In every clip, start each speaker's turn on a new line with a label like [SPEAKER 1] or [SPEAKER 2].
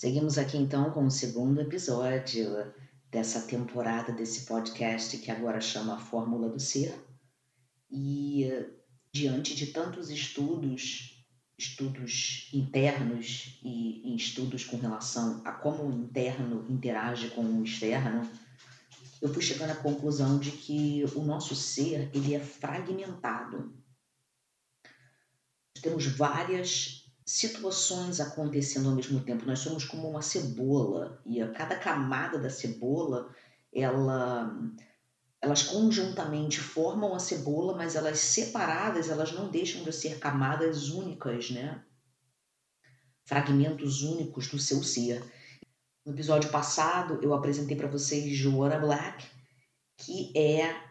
[SPEAKER 1] Seguimos aqui então com o segundo episódio dessa temporada desse podcast que agora chama Fórmula do Ser. E diante de tantos estudos, estudos internos e, e estudos com relação a como o interno interage com o externo, eu fui chegando à conclusão de que o nosso ser ele é fragmentado. Temos várias situações acontecendo ao mesmo tempo. Nós somos como uma cebola e a cada camada da cebola, ela elas conjuntamente formam a cebola, mas elas separadas, elas não deixam de ser camadas únicas, né? Fragmentos únicos do seu ser. No episódio passado, eu apresentei para vocês Joanna Black, que é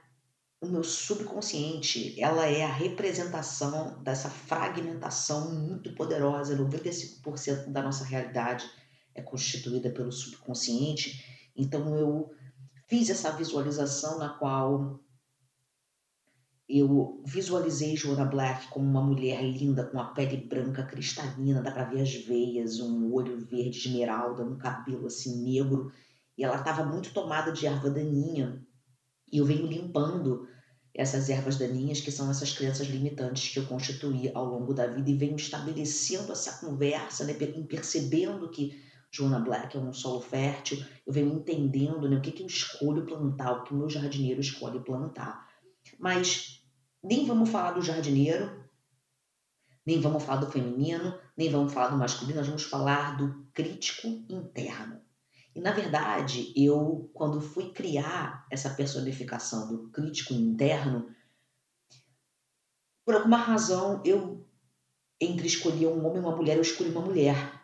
[SPEAKER 1] o meu subconsciente, ela é a representação dessa fragmentação muito poderosa. 95% da nossa realidade é constituída pelo subconsciente. Então eu fiz essa visualização na qual eu visualizei Joanna Black como uma mulher linda, com a pele branca cristalina, dá para ver as veias, um olho verde esmeralda, um cabelo assim negro, e ela estava muito tomada de erva daninha. E eu venho limpando essas ervas daninhas, que são essas crenças limitantes que eu constituí ao longo da vida e venho estabelecendo essa conversa, né, percebendo que Joana Black é um solo fértil, eu venho entendendo né, o que, que eu escolho plantar, o que o meu jardineiro escolhe plantar. Mas nem vamos falar do jardineiro, nem vamos falar do feminino, nem vamos falar do masculino, nós vamos falar do crítico interno. E na verdade, eu, quando fui criar essa personificação do crítico interno, por alguma razão, eu, entre escolher um homem e uma mulher, eu escolhi uma mulher.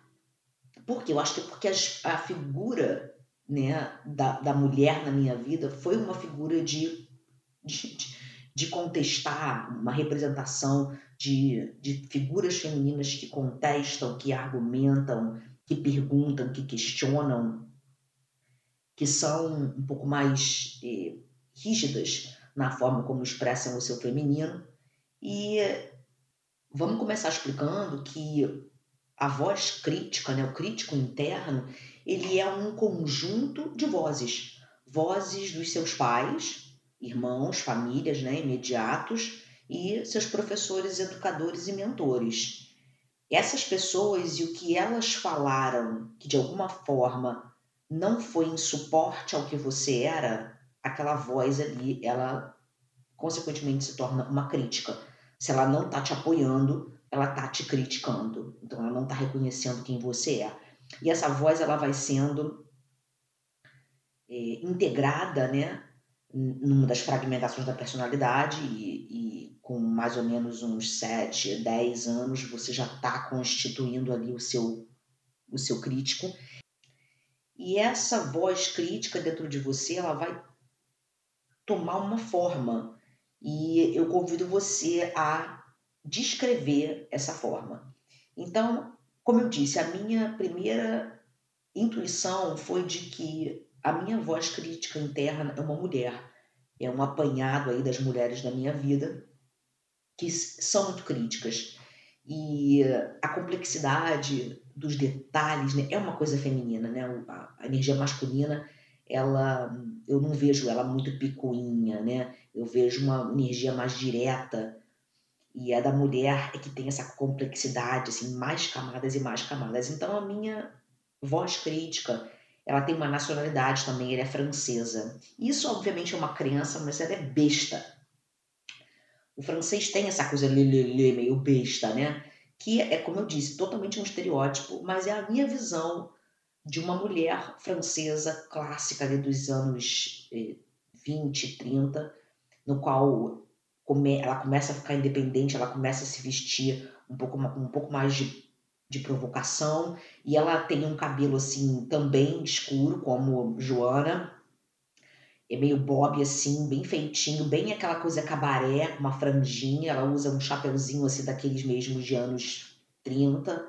[SPEAKER 1] Por quê? Eu acho que é porque a, figura né, da, da mulher na minha vida foi uma figura de, de, de contestar, uma representação de, de figuras femininas que contestam, que argumentam, que perguntam, que questionam, que são um pouco mais eh, rígidas na forma como expressam o seu feminino. E vamos começar explicando que a voz crítica, né, o crítico interno, ele é um conjunto de vozes. Vozes dos seus pais, irmãos, famílias né, imediatos e seus professores, educadores e mentores. Essas pessoas e o que elas falaram que de alguma forma não foi em suporte ao que você era, aquela voz ali, ela consequentemente se torna uma crítica. Se ela não está te apoiando, ela está te criticando. Então ela não está reconhecendo quem você é. E essa voz ela vai sendo é, integrada, né, numa das fragmentações da personalidade e, e, com mais ou menos uns 7, 10 anos você já está constituindo ali o seu, o seu crítico e essa voz crítica dentro de você, ela vai tomar uma forma. E eu convido você a descrever essa forma. Então, como eu disse, a minha primeira intuição foi de que a minha voz crítica interna é uma mulher. É um apanhado aí das mulheres da minha vida que são muito críticas. E a complexidade dos detalhes, né? É uma coisa feminina, né? A, a, energia masculina, ela, eu não vejo ela muito picuinha, né? Eu vejo uma energia mais direta. E a da mulher é que tem essa complexidade, assim, mais camadas e mais camadas. Então a minha voz crítica, ela tem uma nacionalidade também, ela é francesa. Isso obviamente é uma crença, mas ela é besta. O francês tem essa coisa meio besta, né? que é, como eu disse, totalmente um estereótipo, mas é a minha visão de uma mulher francesa clássica ali dos anos 20, eh, 30, no qual ela começa a ficar independente, ela começa a se vestir um pouco, um pouco mais de, de provocação, e ela tem um cabelo assim também escuro, como Joana, é meio bob assim, bem feitinho, bem aquela coisa cabaré, uma franjinha, ela usa um chapeuzinho assim daqueles mesmos de anos 30.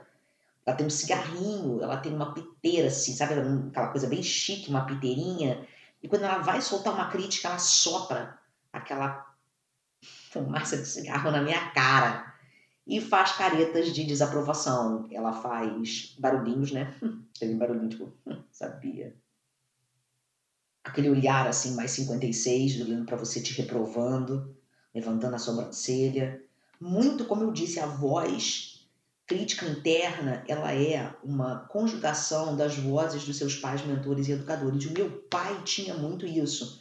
[SPEAKER 1] Ela tem um cigarrinho, ela tem uma piteira assim, sabe? Aquela coisa bem chique, uma piteirinha. E quando ela vai soltar uma crítica, ela sopra aquela fumaça de cigarro na minha cara. e faz caretas de desaprovação. Ela faz barulhinhos, né? Aquele barulhinho tipo, sabia. Aquele olhar assim, mais 56, olhando para você te reprovando, levantando a sobrancelha. Muito, como eu disse, a voz crítica interna, ela é uma conjugação das vozes dos seus pais, mentores e educadores. E o meu pai tinha muito isso.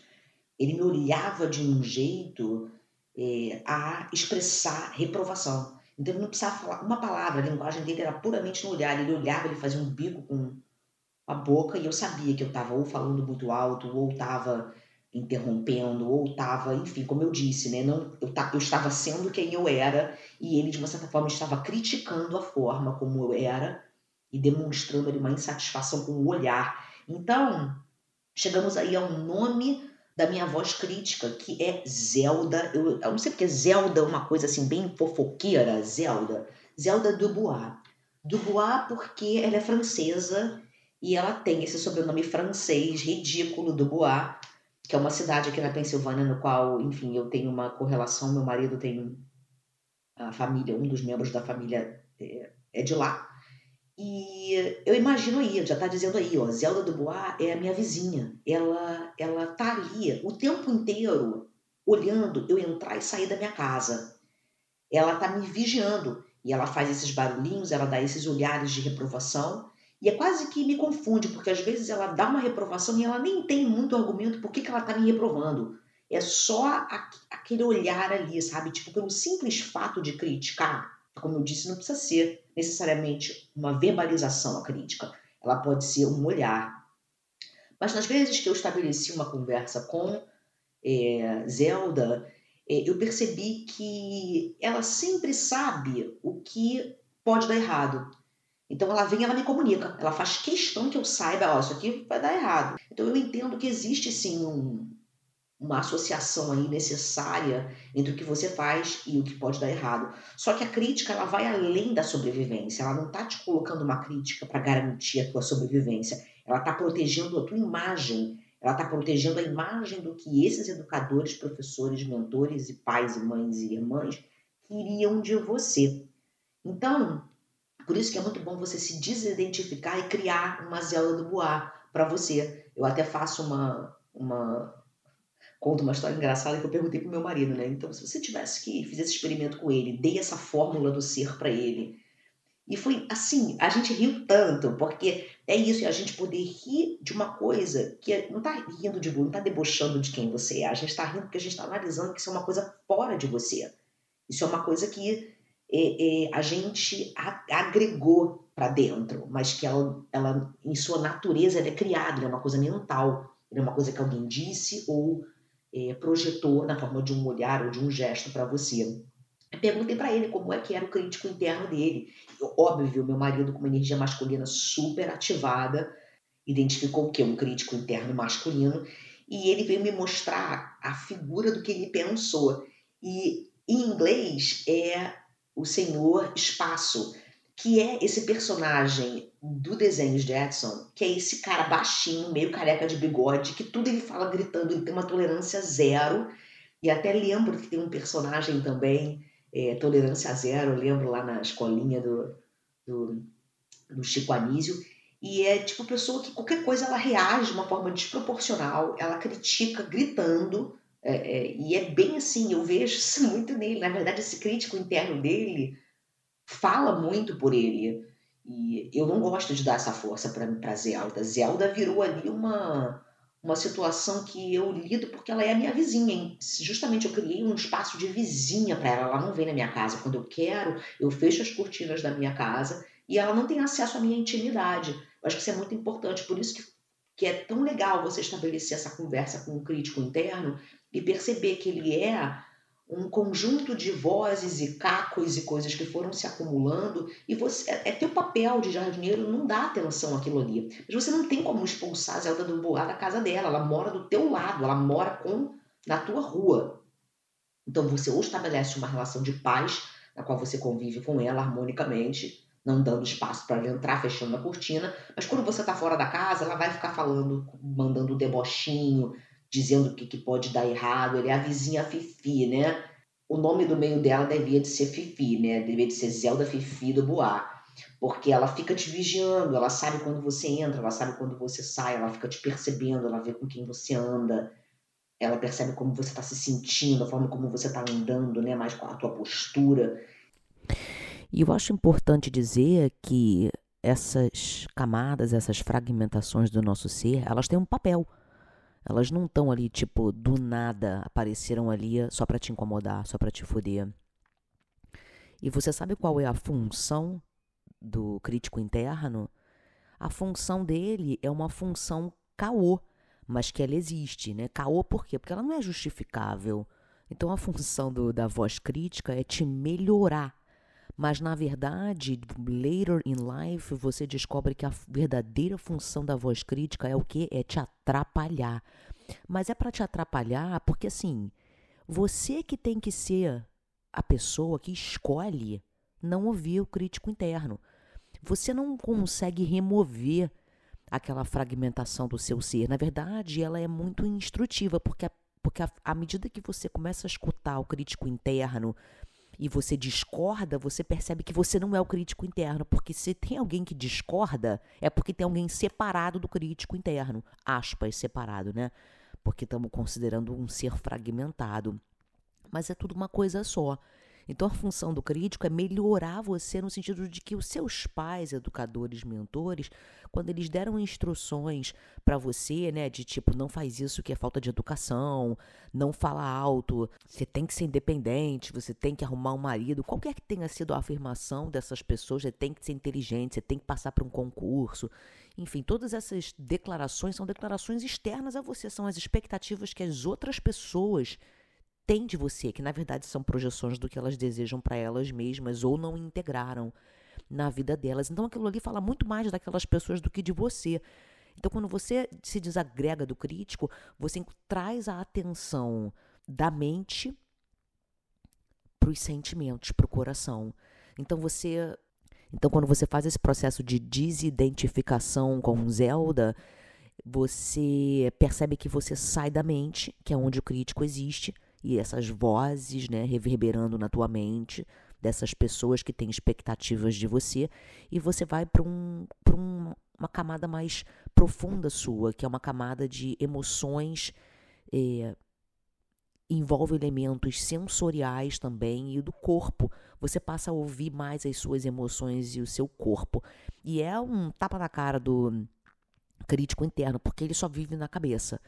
[SPEAKER 1] Ele me olhava de um jeito é, a expressar reprovação. Então ele não precisava falar uma palavra, a linguagem dele era puramente no olhar. Ele olhava, ele fazia um bico com a boca e eu sabia que eu estava ou falando muito alto, ou estava interrompendo, ou estava, enfim, como eu disse, né? Não, eu, eu estava sendo quem eu era e ele, de uma certa forma, estava criticando a forma como eu era e demonstrando ali uma insatisfação com o olhar. Então, chegamos aí ao nome da minha voz crítica, que é Zelda. Eu, eu não sei porque Zelda é uma coisa assim bem fofoqueira, Zelda. Zelda Dubois. Dubois porque ela é francesa e ela tem esse sobrenome francês ridículo, Dubois, que é uma cidade aqui na Pensilvânia no qual, enfim, eu tenho uma correlação, meu marido tem a família, um dos membros da família é, é de lá. E eu imagino aí, já está dizendo aí, ó, Zelda Dubois é a minha vizinha. Ela, ela tá ali o tempo inteiro olhando eu entrar e sair da minha casa. Ela tá me vigiando e ela faz esses barulhinhos, ela dá esses olhares de reprovação e é quase que me confunde, porque às vezes ela dá uma reprovação e ela nem tem muito argumento por que, que ela tá me reprovando. É só a, aquele olhar ali, sabe? Tipo, pelo simples fato de criticar, como eu disse, não precisa ser necessariamente uma verbalização a crítica, ela pode ser um olhar. Mas nas vezes que eu estabeleci uma conversa com é, Zelda, é, eu percebi que ela sempre sabe o que pode dar errado. Então ela vem, ela me comunica, ela faz questão que eu saiba, ó, isso aqui vai dar errado. Então eu entendo que existe sim um, uma associação aí necessária entre o que você faz e o que pode dar errado. Só que a crítica ela vai além da sobrevivência. Ela não está te colocando uma crítica para garantir a tua sobrevivência. Ela está protegendo a tua imagem. Ela está protegendo a imagem do que esses educadores, professores, mentores e pais e mães e irmãs queriam de você. Então, por isso que é muito bom você se desidentificar e criar uma Zelda do Bois para você. Eu até faço uma, uma conta uma história engraçada que eu perguntei pro meu marido, né? Então, se você tivesse que fazer esse experimento com ele, dei essa fórmula do ser para ele. E foi assim, a gente riu tanto, porque é isso, é a gente poder rir de uma coisa que não tá rindo de não tá debochando de quem você é, a gente tá rindo porque a gente está analisando que isso é uma coisa fora de você. Isso é uma coisa que é, é, a gente agregou para dentro, mas que ela, ela, em sua natureza, ela é criada, ela é uma coisa mental, é uma coisa que alguém disse ou é, projetou na forma de um olhar ou de um gesto para você. Perguntei para ele como é que era o crítico interno dele. Eu, óbvio, meu marido com uma energia masculina super ativada, identificou o que? Um crítico interno masculino, e ele veio me mostrar a figura do que ele pensou. E em inglês é o Senhor Espaço, que é esse personagem do desenho de Edson, que é esse cara baixinho, meio careca de bigode, que tudo ele fala gritando, ele tem uma tolerância zero. E até lembro que tem um personagem também, é, tolerância zero, eu lembro lá na escolinha do, do, do Chico Anísio. E é tipo pessoa que qualquer coisa ela reage de uma forma desproporcional, ela critica gritando, é, é, e é bem assim, eu vejo isso muito nele. Na verdade, esse crítico interno dele fala muito por ele. E eu não gosto de dar essa força para Zelda. Zelda virou ali uma, uma situação que eu lido porque ela é a minha vizinha. Hein? Justamente eu criei um espaço de vizinha para ela. Ela não vem na minha casa. Quando eu quero, eu fecho as cortinas da minha casa e ela não tem acesso à minha intimidade. Eu acho que isso é muito importante. Por isso que, que é tão legal você estabelecer essa conversa com o crítico interno e perceber que ele é um conjunto de vozes e cacos e coisas que foram se acumulando e você é, teu papel de jardineiro não dar atenção àquilo ali. Mas você não tem como expulsar a Zelda do Boá da casa dela, ela mora do teu lado, ela mora com na tua rua. Então você ou estabelece uma relação de paz na qual você convive com ela harmonicamente, não dando espaço para ela entrar, fechando a cortina, mas quando você está fora da casa, ela vai ficar falando, mandando debochinho, dizendo o que, que pode dar errado, ele é a vizinha Fifi, né? o nome do meio dela devia de ser Fifi, né? Devia de ser Zelda Fifi do Bois. Porque ela fica te vigiando, ela sabe quando você entra, ela sabe quando você sai, ela fica te percebendo, ela vê com quem você anda, ela percebe como você está se sentindo, a forma como você está andando, né? Mais com a tua postura.
[SPEAKER 2] E eu acho importante dizer que essas camadas, essas fragmentações do nosso ser, elas têm um papel. Elas não estão ali, tipo, do nada apareceram ali só para te incomodar, só para te foder. E você sabe qual é a função do crítico interno? A função dele é uma função caô, mas que ela existe, né? Caô por quê? Porque ela não é justificável. Então a função do, da voz crítica é te melhorar. Mas na verdade, later in life, você descobre que a verdadeira função da voz crítica é o que? É te atrapalhar. Mas é para te atrapalhar porque assim, você que tem que ser a pessoa que escolhe não ouvir o crítico interno. Você não consegue remover aquela fragmentação do seu ser. Na verdade, ela é muito instrutiva, porque, porque à medida que você começa a escutar o crítico interno e você discorda, você percebe que você não é o crítico interno, porque se tem alguém que discorda, é porque tem alguém separado do crítico interno, aspas, separado, né? Porque estamos considerando um ser fragmentado. Mas é tudo uma coisa só. Então, a função do crítico é melhorar você no sentido de que os seus pais, educadores, mentores, quando eles deram instruções para você, né, de tipo, não faz isso que é falta de educação, não fala alto, você tem que ser independente, você tem que arrumar um marido, qualquer que tenha sido a afirmação dessas pessoas, você tem que ser inteligente, você tem que passar por um concurso. Enfim, todas essas declarações são declarações externas a você, são as expectativas que as outras pessoas têm de você, que na verdade são projeções do que elas desejam para elas mesmas ou não integraram na vida delas. Então aquilo ali fala muito mais daquelas pessoas do que de você. Então quando você se desagrega do crítico, você traz a atenção da mente para os sentimentos, para o coração. Então você então, quando você faz esse processo de desidentificação com Zelda, você percebe que você sai da mente, que é onde o crítico existe, e essas vozes, né, reverberando na tua mente, dessas pessoas que têm expectativas de você, e você vai para um, um, uma camada mais profunda sua, que é uma camada de emoções, é, envolve elementos sensoriais também e do corpo. Você passa a ouvir mais as suas emoções e o seu corpo. E é um tapa na cara do crítico interno, porque ele só vive na cabeça.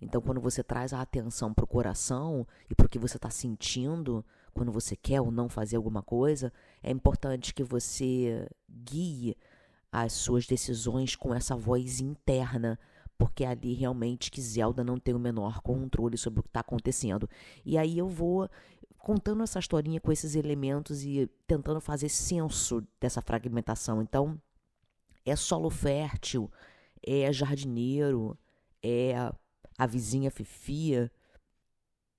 [SPEAKER 2] Então, quando você traz a atenção para o coração e para o que você está sentindo, quando você quer ou não fazer alguma coisa, é importante que você guie as suas decisões com essa voz interna, porque é ali realmente que Zelda não tem o menor controle sobre o que está acontecendo. E aí eu vou contando essa historinha com esses elementos e tentando fazer senso dessa fragmentação. Então, é solo fértil, é jardineiro, é a vizinha fifia,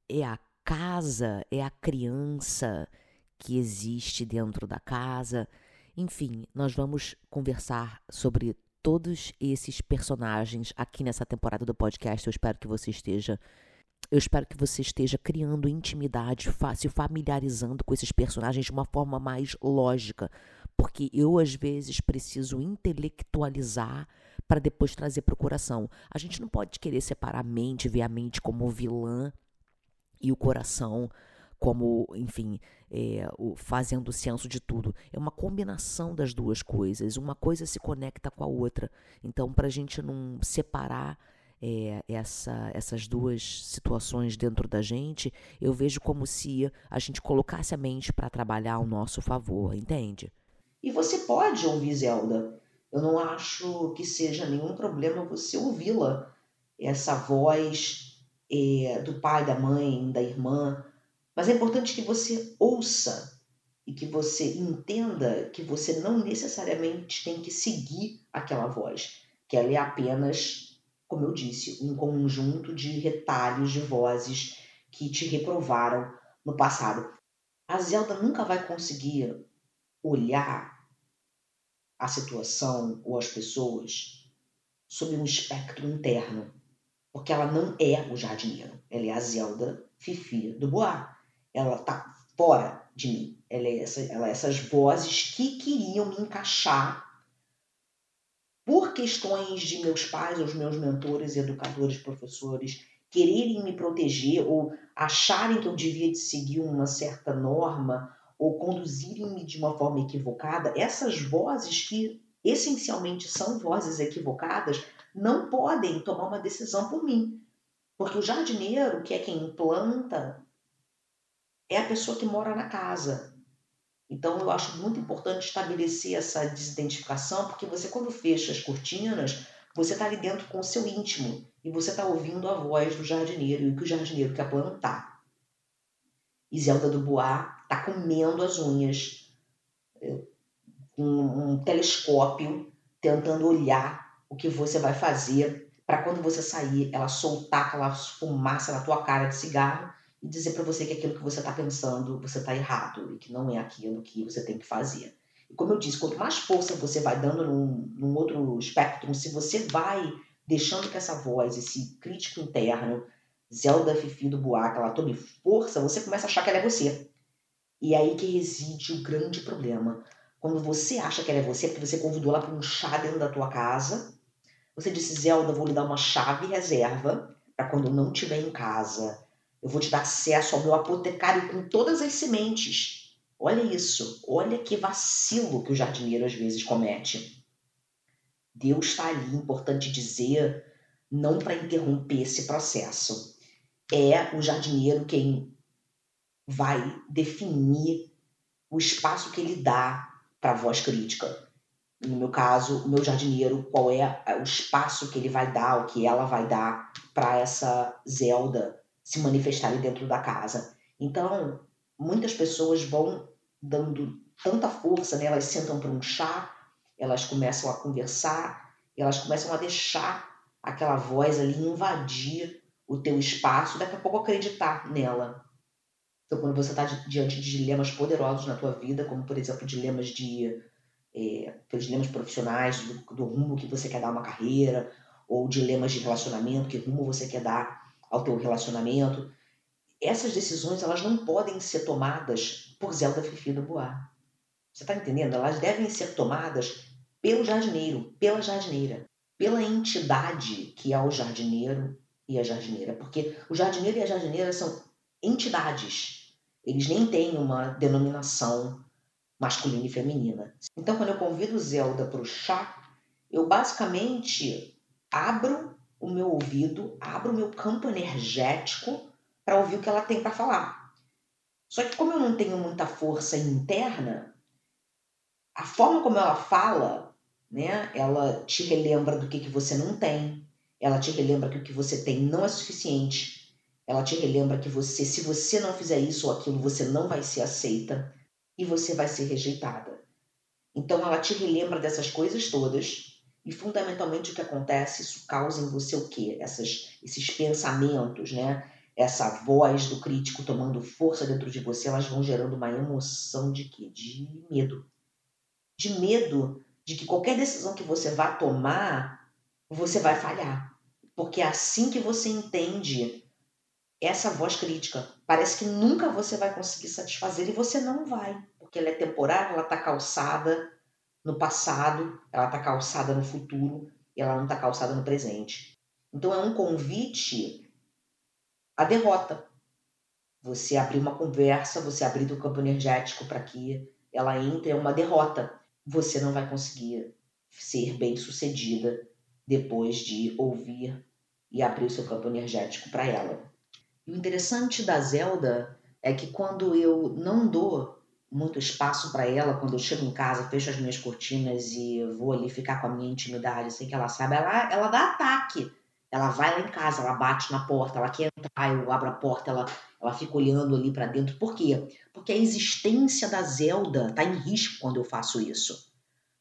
[SPEAKER 2] é a casa, é a criança que existe dentro da casa. Enfim, nós vamos conversar sobre todos esses personagens aqui nessa temporada do podcast. Eu espero que você esteja eu espero que você esteja criando intimidade, se familiarizando com esses personagens de uma forma mais lógica, porque eu às vezes preciso intelectualizar para depois trazer para o coração. A gente não pode querer separar a mente, ver a mente como vilã e o coração como, enfim, é, o, fazendo senso de tudo. É uma combinação das duas coisas. Uma coisa se conecta com a outra. Então, para a gente não separar é, essa, essas duas situações dentro da gente, eu vejo como se a gente colocasse a mente para trabalhar ao nosso favor, entende?
[SPEAKER 1] E você pode ouvir Zelda. Eu não acho que seja nenhum problema você ouvi-la. Essa voz é, do pai, da mãe, da irmã. Mas é importante que você ouça e que você entenda que você não necessariamente tem que seguir aquela voz, que ela é apenas, como eu disse, um conjunto de retalhos de vozes que te reprovaram no passado. A Zelda nunca vai conseguir olhar a situação ou as pessoas sob um espectro interno, porque ela não é o jardineiro, ela é a Zelda Fifi do Bois. ela tá fora de mim. Ela é, essa, ela é essas vozes que queriam me encaixar por questões de meus pais, os meus mentores, educadores, professores, quererem me proteger ou acharem que eu devia de seguir uma certa norma ou conduzirem-me de uma forma equivocada, essas vozes que essencialmente são vozes equivocadas, não podem tomar uma decisão por mim. Porque o jardineiro, que é quem planta, é a pessoa que mora na casa. Então eu acho muito importante estabelecer essa desidentificação, porque você quando fecha as cortinas, você está ali dentro com o seu íntimo e você está ouvindo a voz do jardineiro e o que o jardineiro quer plantar. Iselda do Está comendo as unhas com um telescópio, tentando olhar o que você vai fazer para quando você sair, ela soltar aquela fumaça na tua cara de cigarro e dizer para você que aquilo que você está pensando, você está errado e que não é aquilo que você tem que fazer. E como eu disse, quanto mais força você vai dando num, num outro espectro, se você vai deixando que essa voz, esse crítico interno, Zelda Fifi do Buac, ela tome força, você começa a achar que ela é você. E aí que reside o grande problema. Quando você acha que ela é você, porque você convidou ela para um chá dentro da tua casa, você disse, Zelda, vou lhe dar uma chave reserva para quando eu não estiver em casa. Eu vou te dar acesso ao meu apotecário com todas as sementes. Olha isso, olha que vacilo que o jardineiro às vezes comete. Deus está ali, importante dizer, não para interromper esse processo. É o jardineiro quem vai definir o espaço que ele dá para a voz crítica. No meu caso, o meu jardineiro, qual é o espaço que ele vai dar, o que ela vai dar para essa Zelda se manifestar ali dentro da casa. Então, muitas pessoas vão dando tanta força, né? elas sentam para um chá, elas começam a conversar, elas começam a deixar aquela voz ali invadir o teu espaço, daqui a pouco acreditar nela. Então, quando você está diante de dilemas poderosos na tua vida, como por exemplo dilemas de é, dilemas profissionais, do, do, rumo que você quer dar uma carreira, ou dilemas de relacionamento, que rumo você quer dar ao teu relacionamento, essas decisões elas não podem ser tomadas por Zelda Fifi do Boar. Você está entendendo? Elas devem ser tomadas pelo jardineiro, pela jardineira, pela entidade que é o jardineiro e a jardineira, porque o jardineiro e a jardineira são entidades. Eles nem têm uma denominação masculina e feminina. Então, quando eu convido Zelda para o chá, eu basicamente abro o meu ouvido, abro o meu campo energético para ouvir o que ela tem para falar. Só que como eu não tenho muita força interna, a forma como ela fala, né, ela te relembra do que, que você não tem, ela te relembra que o que você tem não é suficiente, ela te relembra que você, se você não fizer isso ou aquilo, você não vai ser aceita e você vai ser rejeitada. Então ela te relembra dessas coisas todas e fundamentalmente o que acontece, isso causa em você o quê? Essas, esses pensamentos, né? essa voz do crítico tomando força dentro de você, elas vão gerando uma emoção de quê? De medo. De medo de que qualquer decisão que você vá tomar, você vai falhar. Porque é assim que você entende essa voz crítica. Parece que nunca você vai conseguir satisfazer e você não vai, porque ela é temporária, ela está calçada no passado, ela está calçada no futuro e ela não está calçada no presente. Então é um convite a derrota. Você abrir uma conversa, você abrir o campo energético para que ela entre, é uma derrota. Você não vai conseguir ser bem sucedida depois de ouvir e abrir o seu campo energético para ela. E o interessante da Zelda é que quando eu não dou muito espaço para ela, quando eu chego em casa, fecho as minhas cortinas e vou ali ficar com a minha intimidade, assim que ela sabe, ela, ela dá ataque. Ela vai lá em casa, ela bate na porta, ela quer entrar, eu abro a porta, ela, ela fica olhando ali para dentro. Por quê? Porque a existência da Zelda está em risco quando eu faço isso.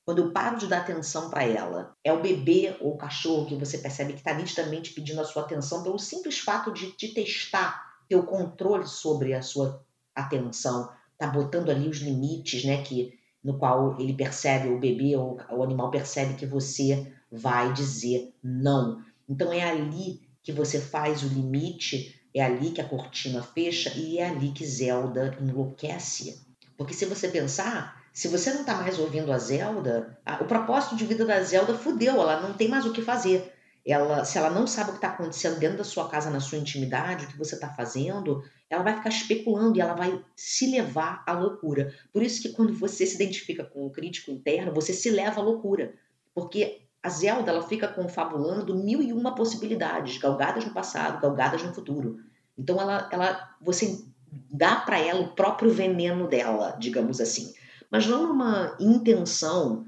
[SPEAKER 1] Quando eu paro de dar atenção para ela, é o bebê ou o cachorro que você percebe que está nitidamente pedindo a sua atenção pelo simples fato de, de testar, ter o controle sobre a sua atenção, tá botando ali os limites, né, que no qual ele percebe, o bebê ou o animal percebe que você vai dizer não. Então é ali que você faz o limite É ali que a cortina fecha e é ali que Zelda enlouquece. Porque se você pensar, se você não está mais ouvindo a Zelda, a, o propósito de vida da Zelda fudeu, ela não tem mais o que fazer. Ela, se ela não sabe o que está acontecendo dentro da sua casa, na sua intimidade, o que você está fazendo, ela vai ficar especulando e ela vai se levar à loucura. Por isso que quando você se identifica com o crítico interno, você se leva à loucura. Porque a Zelda ela fica confabulando mil e uma possibilidades, galgadas no passado, galgadas no futuro. Então ela, ela você dá para ela o próprio veneno dela, digamos assim. Mas não uma intenção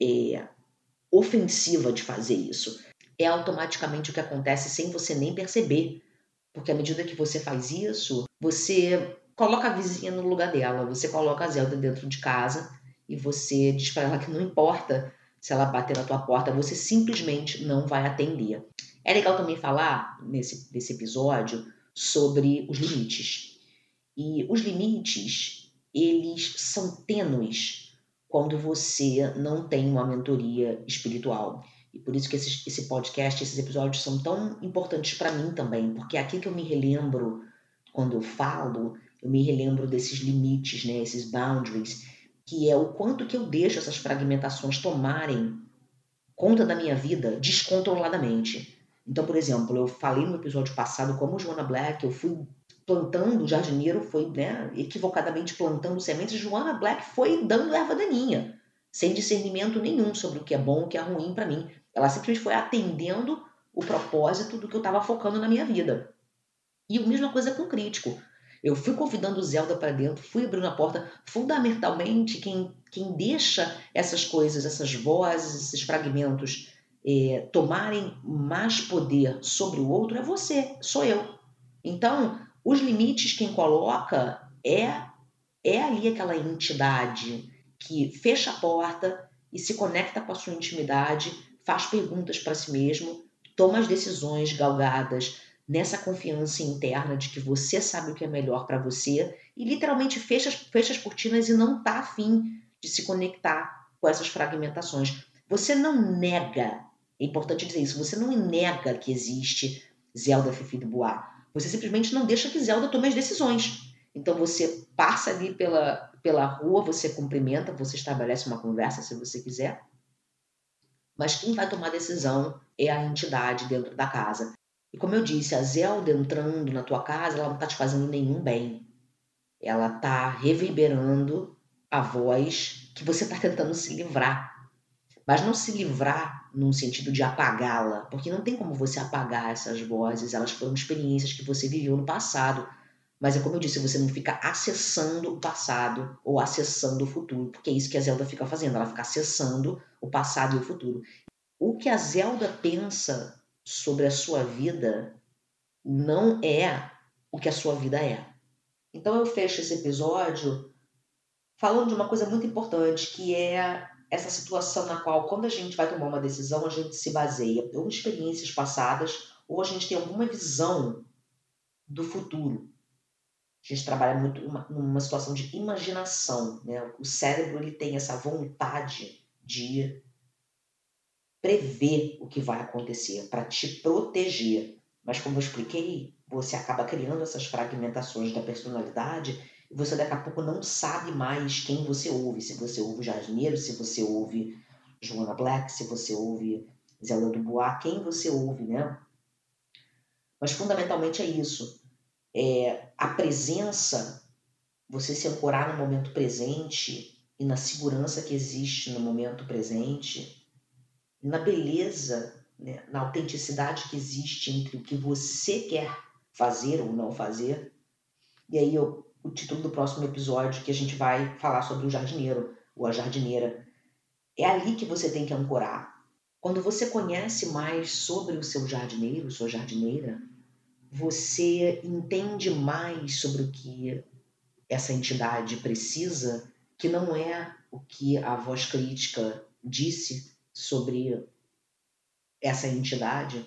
[SPEAKER 1] é, ofensiva de fazer isso. É automaticamente o que acontece sem você nem perceber. Porque à medida que você faz isso, você coloca a vizinha no lugar dela, você coloca a Zelda dentro de casa e você diz para ela que não importa se ela bater na tua porta, você simplesmente não vai atender. É legal também falar nesse, nesse episódio sobre os limites. E os limites, eles são tênues quando você não tem uma mentoria espiritual. E por isso que esse, podcast, esses episódios são tão importantes para mim também, porque é aqui que eu me relembro quando eu falo, eu me relembro desses limites, né, esses boundaries, que é o quanto que eu deixo essas fragmentações tomarem conta da minha vida descontroladamente. Então, por exemplo, eu falei no episódio passado como Joana Black, eu fui plantando, o jardineiro foi né, equivocadamente plantando sementes, Joana Black foi dando erva daninha, sem discernimento nenhum sobre o que é bom o que é ruim para mim. Ela simplesmente foi atendendo o propósito do que eu estava focando na minha vida. E a mesma coisa com o crítico. Eu fui convidando o Zelda para dentro, fui abrindo a porta. Fundamentalmente, quem, quem deixa essas coisas, essas vozes, esses fragmentos é, tomarem mais poder sobre o outro é você, sou eu. Então, os limites quem coloca é, é ali aquela entidade que fecha a porta e se conecta com a sua intimidade, faz perguntas para si mesmo, toma as decisões galgadas, nessa confiança interna de que você sabe o que é melhor para você e literalmente fecha, fecha as cortinas e não está afim de se conectar com essas fragmentações. Você não nega, é importante dizer isso, você não nega que existe Zelda Fifi do Bois. Você simplesmente não deixa que Zelda tome as decisões. Então você passa ali pela, pela rua, você cumprimenta, você estabelece uma conversa se você quiser. Mas quem vai tomar decisão é a entidade dentro da casa. E como eu disse, a Zelda entrando na tua casa, ela não está te fazendo nenhum bem. Ela está reverberando a voz que você está tentando se livrar. Mas não se livrar num sentido de apagá-la, porque não tem como você apagar essas vozes, elas foram experiências que você viveu no passado. Mas é como eu disse, você não fica acessando o passado ou acessando o futuro, porque é isso que a Zelda fica fazendo, ela fica acessando o passado e o futuro. O que a Zelda pensa sobre a sua vida não é o que a sua vida é. Então eu fecho esse episódio falando de uma coisa muito importante, que é essa situação na qual, quando a gente vai tomar uma decisão, a gente se baseia ou em experiências passadas, ou a gente tem alguma visão do futuro. A gente trabalha muito numa, situação de imaginação. Né? O cérebro ele tem essa vontade de prever o que vai acontecer, para te proteger. Mas como eu expliquei, você acaba criando essas fragmentações da personalidade você daqui a pouco não sabe mais quem você ouve. Se você ouve Jardineiro, se você ouve Joana Black, se você ouve Zelda Dubois, quem você ouve, né? Mas fundamentalmente é isso. É a presença, você se ancorar no momento presente e na segurança que existe no momento presente na beleza, né, na autenticidade que existe entre o que você quer fazer ou não fazer. E aí eu, o título do próximo episódio que a gente vai falar sobre o jardineiro ou a jardineira. É ali que você tem que ancorar. Quando você conhece mais sobre o seu jardineiro, sua jardineira, você entende mais sobre o que essa entidade precisa, que não é o que a voz crítica disse sobre essa entidade,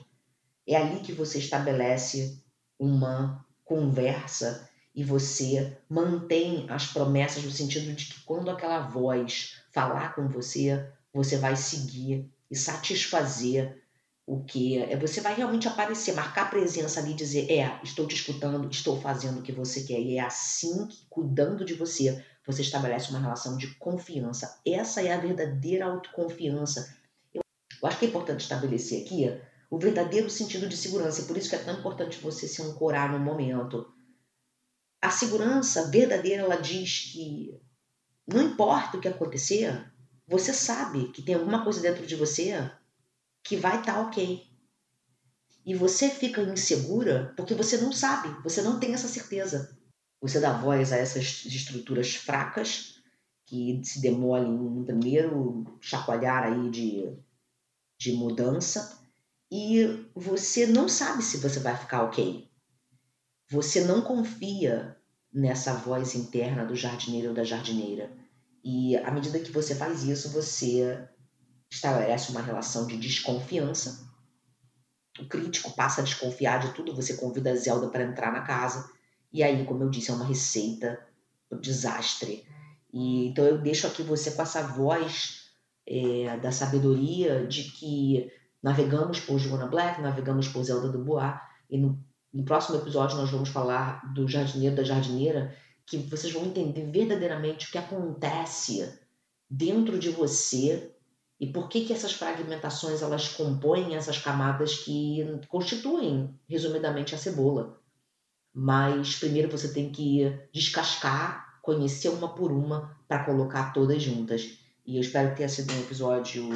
[SPEAKER 1] é ali que você estabelece uma conversa e você mantém as promessas no sentido de que quando aquela voz falar com você, você vai seguir e satisfazer o que é você vai realmente aparecer, marcar presença ali, dizer é, estou te escutando, estou fazendo o que você quer e é assim que cuidando de você você estabelece uma relação de confiança. Essa é a verdadeira autoconfiança. Eu, acho que é importante estabelecer aqui o verdadeiro sentido de segurança. Por isso que é tão importante você se ancorar no momento. A segurança verdadeira ela diz que não importa o que acontecer, você sabe que tem alguma coisa dentro de você que vai estar tá ok. E você fica insegura porque você não sabe, você não tem essa certeza. Você dá voz a essas estruturas fracas que se demolem no primeiro chacoalhar aí de, de mudança e você não sabe se você vai ficar ok. Você não confia nessa voz interna do jardineiro ou da jardineira. E à medida que você faz isso, você estabelece uma relação de desconfiança. O crítico passa a desconfiar de tudo. Você convida a Zelda para entrar na casa. E aí, como eu disse, é uma receita do desastre. E, então eu deixo aqui você com essa voz é, da sabedoria de que navegamos por Joanna Black, navegamos por Zelda do Bois. E no, no próximo episódio nós vamos falar do jardineiro da jardineira que vocês vão entender verdadeiramente o que acontece dentro de você e por que, que essas fragmentações elas compõem essas camadas que constituem, resumidamente, a cebola. Mas primeiro você tem que descascar, conhecer uma por uma para colocar todas juntas. E eu espero que tenha sido um episódio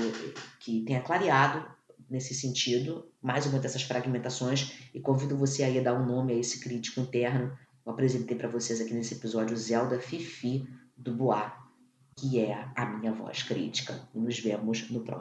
[SPEAKER 1] que tenha clareado nesse sentido mais uma dessas fragmentações e convido você aí a dar um nome a esse crítico interno eu apresentei para vocês aqui nesse episódio Zelda Fifi do Bois, que é a minha voz crítica. E nos vemos no próximo.